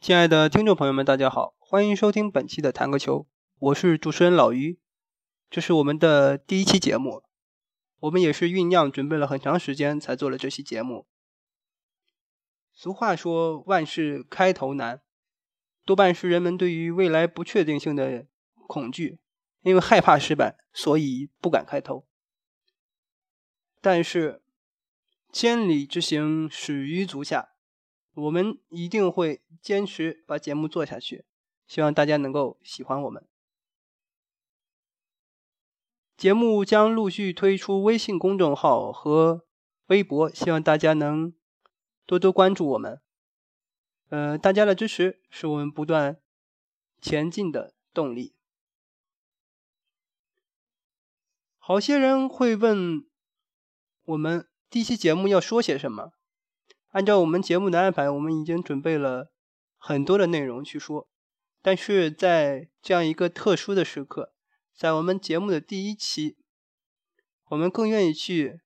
亲爱的听众朋友们，大家好，欢迎收听本期的弹个球，我是主持人老于，这是我们的第一期节目，我们也是酝酿准备了很长时间才做了这期节目。俗话说万事开头难，多半是人们对于未来不确定性的恐惧，因为害怕失败，所以不敢开头。但是千里之行，始于足下。我们一定会坚持把节目做下去，希望大家能够喜欢我们。节目将陆续推出微信公众号和微博，希望大家能多多关注我们。呃，大家的支持是我们不断前进的动力。好些人会问我们第一期节目要说些什么。按照我们节目的安排，我们已经准备了很多的内容去说，但是在这样一个特殊的时刻，在我们节目的第一期，我们更愿意去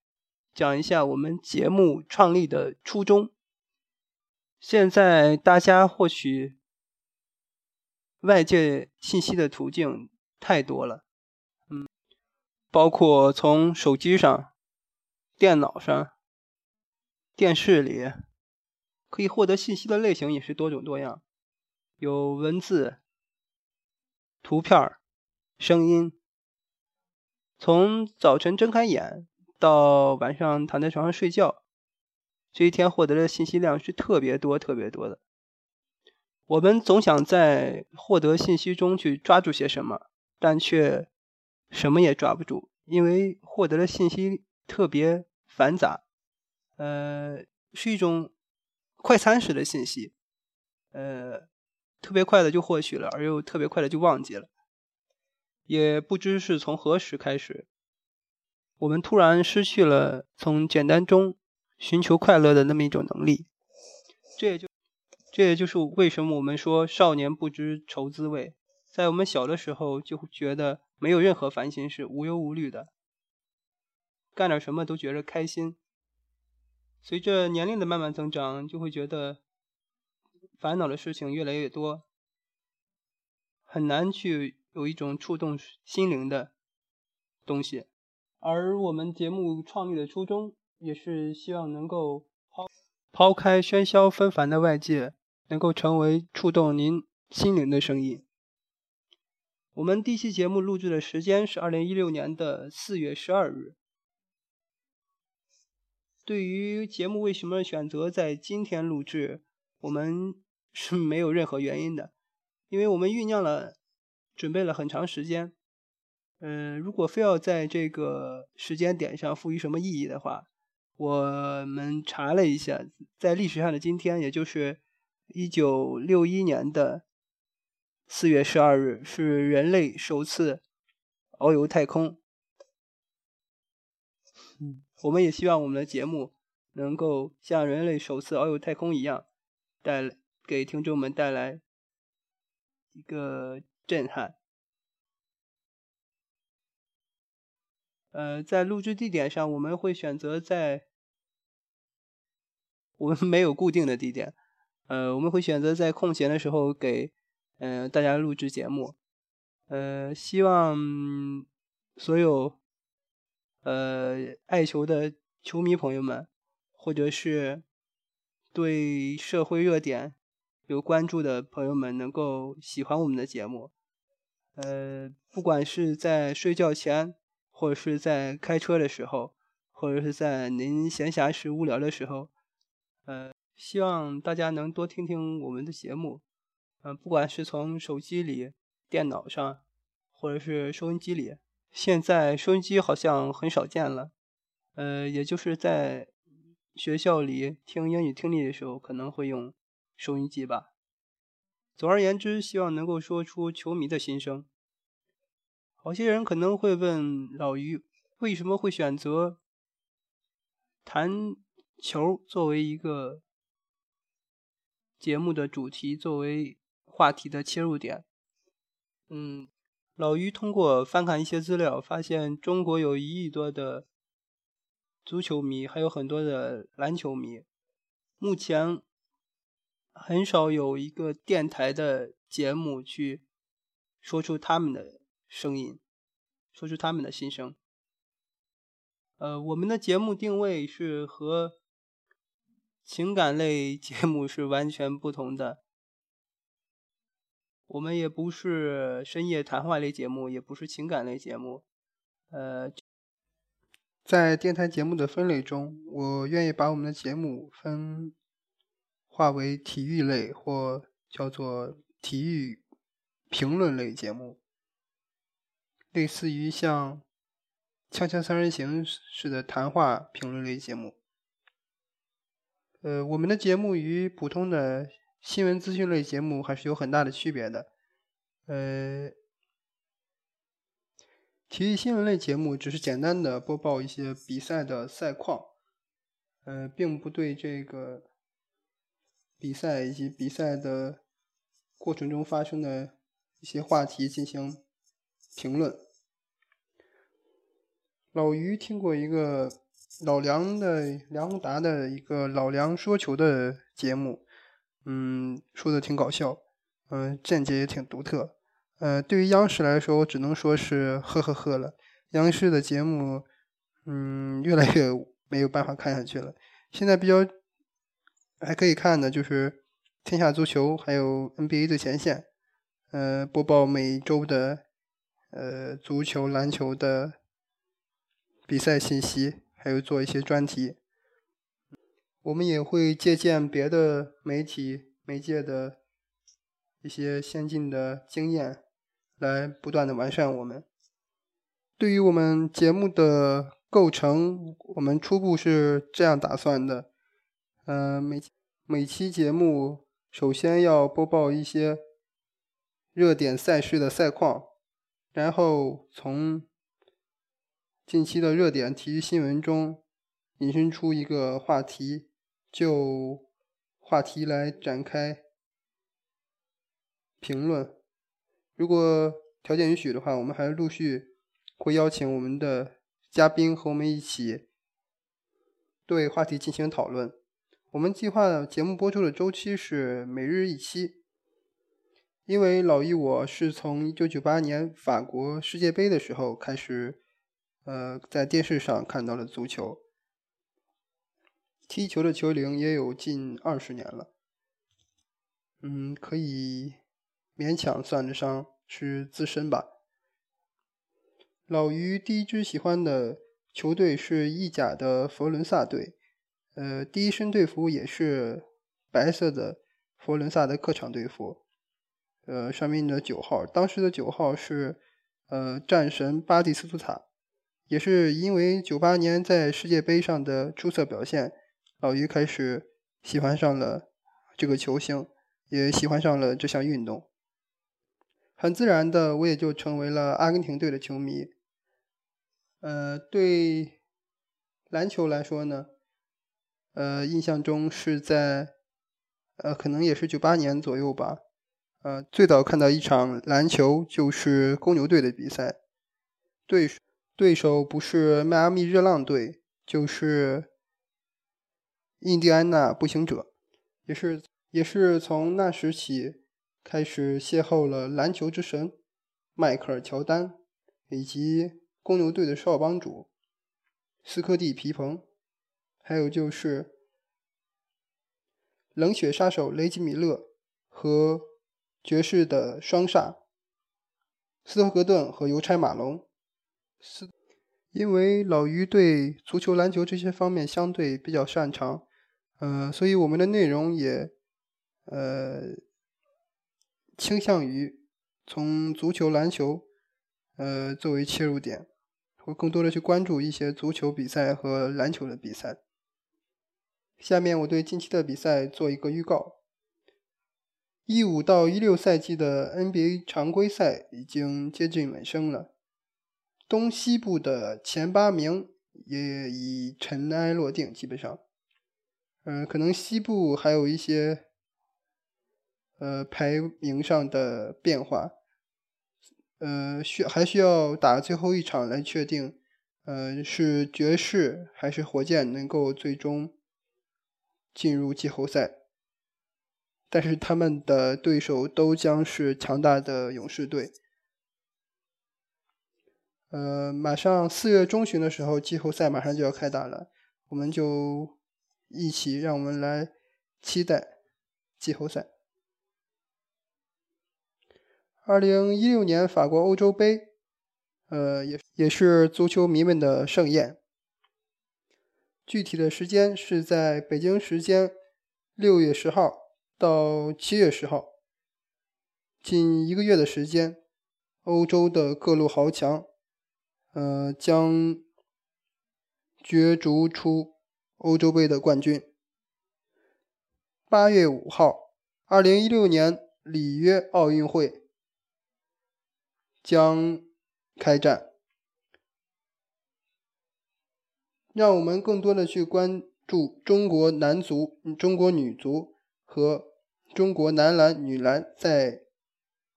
讲一下我们节目创立的初衷。现在大家获取外界信息的途径太多了，嗯，包括从手机上、电脑上。电视里可以获得信息的类型也是多种多样，有文字、图片、声音。从早晨睁开眼到晚上躺在床上睡觉，这一天获得的信息量是特别多、特别多的。我们总想在获得信息中去抓住些什么，但却什么也抓不住，因为获得的信息特别繁杂。呃，是一种快餐式的信息，呃，特别快的就获取了，而又特别快的就忘记了，也不知是从何时开始，我们突然失去了从简单中寻求快乐的那么一种能力。这也就这也就是为什么我们说少年不知愁滋味，在我们小的时候就觉得没有任何烦心事，无忧无虑的，干点什么都觉得开心。随着年龄的慢慢增长，就会觉得烦恼的事情越来越多，很难去有一种触动心灵的东西。而我们节目创立的初衷，也是希望能够抛抛开喧嚣纷繁的外界，能够成为触动您心灵的声音。我们第一期节目录制的时间是二零一六年的四月十二日。对于节目为什么选择在今天录制，我们 是没有任何原因的，因为我们酝酿了、准备了很长时间。嗯，如果非要在这个时间点上赋予什么意义的话，我们查了一下，在历史上的今天，也就是一九六一年的四月十二日，是人类首次遨游太空。我们也希望我们的节目能够像人类首次遨游太空一样，带给听众们带来一个震撼。呃，在录制地点上，我们会选择在我们没有固定的地点，呃，我们会选择在空闲的时候给嗯大家录制节目，呃，希望所有。呃，爱球的球迷朋友们，或者是对社会热点有关注的朋友们，能够喜欢我们的节目。呃，不管是在睡觉前，或者是在开车的时候，或者是在您闲暇时无聊的时候，呃，希望大家能多听听我们的节目。嗯，不管是从手机里、电脑上，或者是收音机里。现在收音机好像很少见了，呃，也就是在学校里听英语听力的时候可能会用收音机吧。总而言之，希望能够说出球迷的心声。好些人可能会问老于，为什么会选择弹球作为一个节目的主题，作为话题的切入点？嗯。老于通过翻看一些资料，发现中国有一亿多的足球迷，还有很多的篮球迷。目前，很少有一个电台的节目去说出他们的声音，说出他们的心声。呃，我们的节目定位是和情感类节目是完全不同的。我们也不是深夜谈话类节目，也不是情感类节目。呃，在电台节目的分类中，我愿意把我们的节目分化为体育类或叫做体育评论类节目，类似于像《锵锵三人行》似的谈话评论类节目。呃，我们的节目与普通的。新闻资讯类节目还是有很大的区别的，呃，体育新闻类节目只是简单的播报一些比赛的赛况，呃，并不对这个比赛以及比赛的过程中发生的一些话题进行评论。老于听过一个老梁的梁宏达的一个老梁说球的节目。嗯，说的挺搞笑，嗯，见解也挺独特。呃，对于央视来说，我只能说是呵呵呵了。央视的节目，嗯，越来越没有办法看下去了。现在比较还可以看的就是《天下足球》，还有 NBA 最前线，呃，播报每周的呃足球、篮球的比赛信息，还有做一些专题。我们也会借鉴别的媒体媒介的一些先进的经验，来不断的完善我们。对于我们节目的构成，我们初步是这样打算的：，呃，每每期节目首先要播报一些热点赛事的赛况，然后从近期的热点体育新闻中引申出一个话题。就话题来展开评论。如果条件允许的话，我们还陆续会邀请我们的嘉宾和我们一起对话题进行讨论。我们计划节目播出的周期是每日一期，因为老易我是从一九九八年法国世界杯的时候开始，呃，在电视上看到了足球。踢球的球龄也有近二十年了，嗯，可以勉强算得上是资深吧。老于第一支喜欢的球队是意甲的佛伦萨队，呃，第一身队服也是白色的佛伦萨的客场队服，呃，上面的九号，当时的九号是呃战神巴蒂斯图塔，也是因为九八年在世界杯上的出色表现。老于开始喜欢上了这个球星，也喜欢上了这项运动。很自然的，我也就成为了阿根廷队的球迷。呃，对篮球来说呢，呃，印象中是在呃，可能也是九八年左右吧。呃，最早看到一场篮球就是公牛队的比赛，对对手不是迈阿密热浪队，就是。印第安纳步行者，也是也是从那时起开始邂逅了篮球之神迈克尔乔丹，以及公牛队的少帮主斯科蒂皮蓬，还有就是冷血杀手雷吉米勒和爵士的双煞斯托格顿和邮差马龙。斯因为老于对足球、篮球这些方面相对比较擅长。呃，所以我们的内容也，呃，倾向于从足球、篮球，呃，作为切入点，会更多的去关注一些足球比赛和篮球的比赛。下面我对近期的比赛做一个预告：一五到一六赛季的 NBA 常规赛已经接近尾声了，东西部的前八名也已尘埃落定，基本上。嗯，可能西部还有一些，呃，排名上的变化，呃，需还需要打最后一场来确定，呃，是爵士还是火箭能够最终进入季后赛。但是他们的对手都将是强大的勇士队。呃，马上四月中旬的时候，季后赛马上就要开打了，我们就一起让我们来期待季后赛。二零一六年法国欧洲杯，呃，也也是足球迷们的盛宴。具体的时间是在北京时间六月十号到七月十号，近一个月的时间，欧洲的各路豪强。呃，将角逐出欧洲杯的冠军。八月五号，二零一六年里约奥运会将开战，让我们更多的去关注中国男足、中国女足和中国男篮、女篮在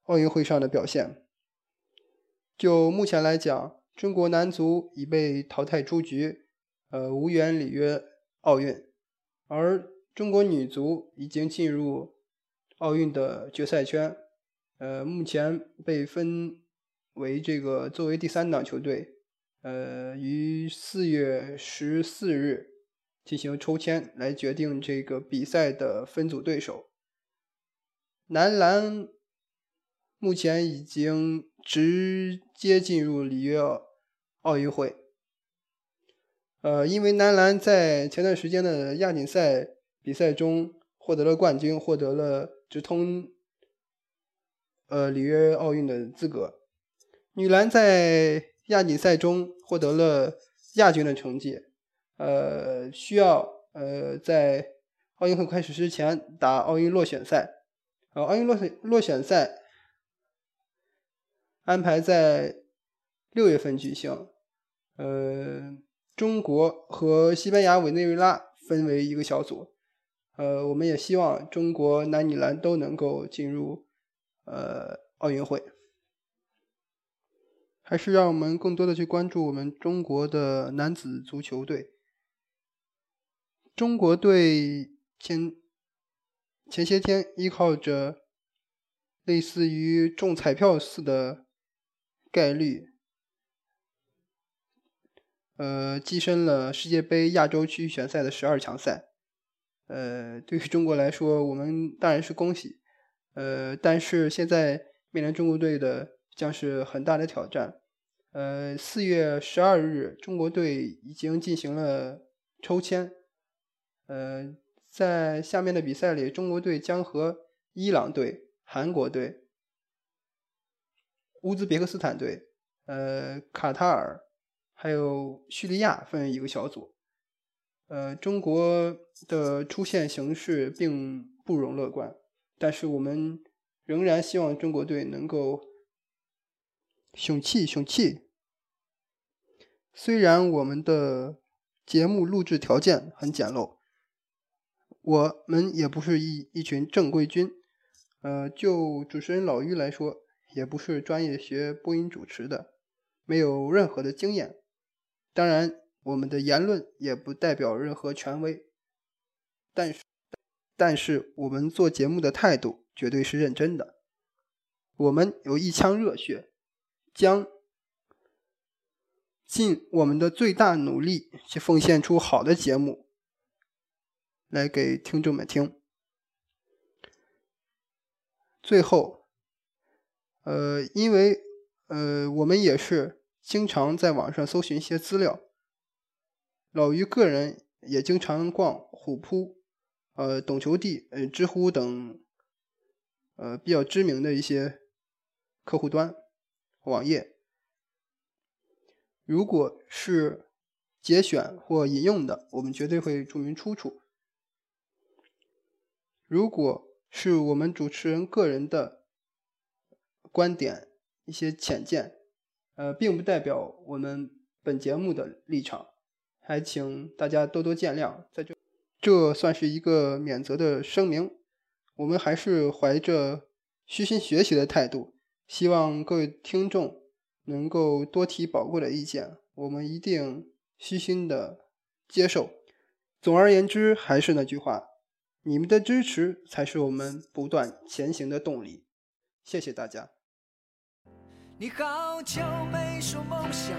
奥运会上的表现。就目前来讲，中国男足已被淘汰出局，呃，无缘里约奥运，而中国女足已经进入奥运的决赛圈，呃，目前被分为这个作为第三档球队，呃，于四月十四日进行抽签来决定这个比赛的分组对手。男篮目前已经直接进入里约。奥运会，呃，因为男篮在前段时间的亚锦赛比赛中获得了冠军，获得了直通呃里约奥运的资格。女篮在亚锦赛中获得了亚军的成绩，呃，需要呃在奥运会开始之前打奥运落选赛，呃，奥运落选落选赛安排在六月份举行。呃，中国和西班牙委内瑞拉分为一个小组。呃，我们也希望中国男女篮都能够进入呃奥运会。还是让我们更多的去关注我们中国的男子足球队。中国队前前些天依靠着类似于中彩票似的概率。呃，跻身了世界杯亚洲区预选赛的十二强赛。呃，对于中国来说，我们当然是恭喜。呃，但是现在面临中国队的将是很大的挑战。呃，四月十二日，中国队已经进行了抽签。呃，在下面的比赛里，中国队将和伊朗队、韩国队、乌兹别克斯坦队、呃，卡塔尔。还有叙利亚分为一个小组，呃，中国的出线形势并不容乐观，但是我们仍然希望中国队能够雄气雄气。虽然我们的节目录制条件很简陋，我们也不是一一群正规军，呃，就主持人老于来说，也不是专业学播音主持的，没有任何的经验。当然，我们的言论也不代表任何权威，但是，但是我们做节目的态度绝对是认真的。我们有一腔热血，将尽我们的最大努力去奉献出好的节目来给听众们听。最后，呃，因为呃，我们也是。经常在网上搜寻一些资料，老于个人也经常逛虎扑、呃懂球帝、呃知乎等，呃比较知名的一些客户端网页。如果是节选或引用的，我们绝对会注明出处。如果是我们主持人个人的观点、一些浅见。呃，并不代表我们本节目的立场，还请大家多多见谅。在这，这算是一个免责的声明。我们还是怀着虚心学习的态度，希望各位听众能够多提宝贵的意见，我们一定虚心的接受。总而言之，还是那句话，你们的支持才是我们不断前行的动力。谢谢大家。你好久没说梦想，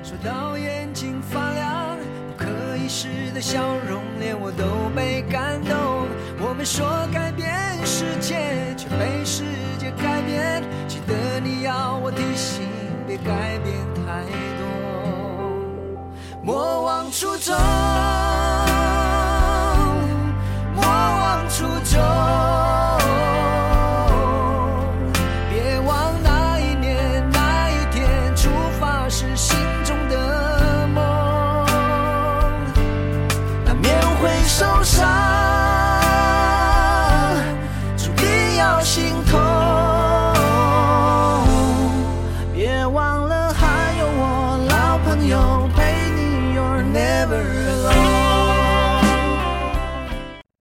说到眼睛发亮，不可一世的笑容，连我都被感动。我们说改变世界，却被世界改变。记得你要我提醒，别改变太多，莫忘初衷，莫忘初衷。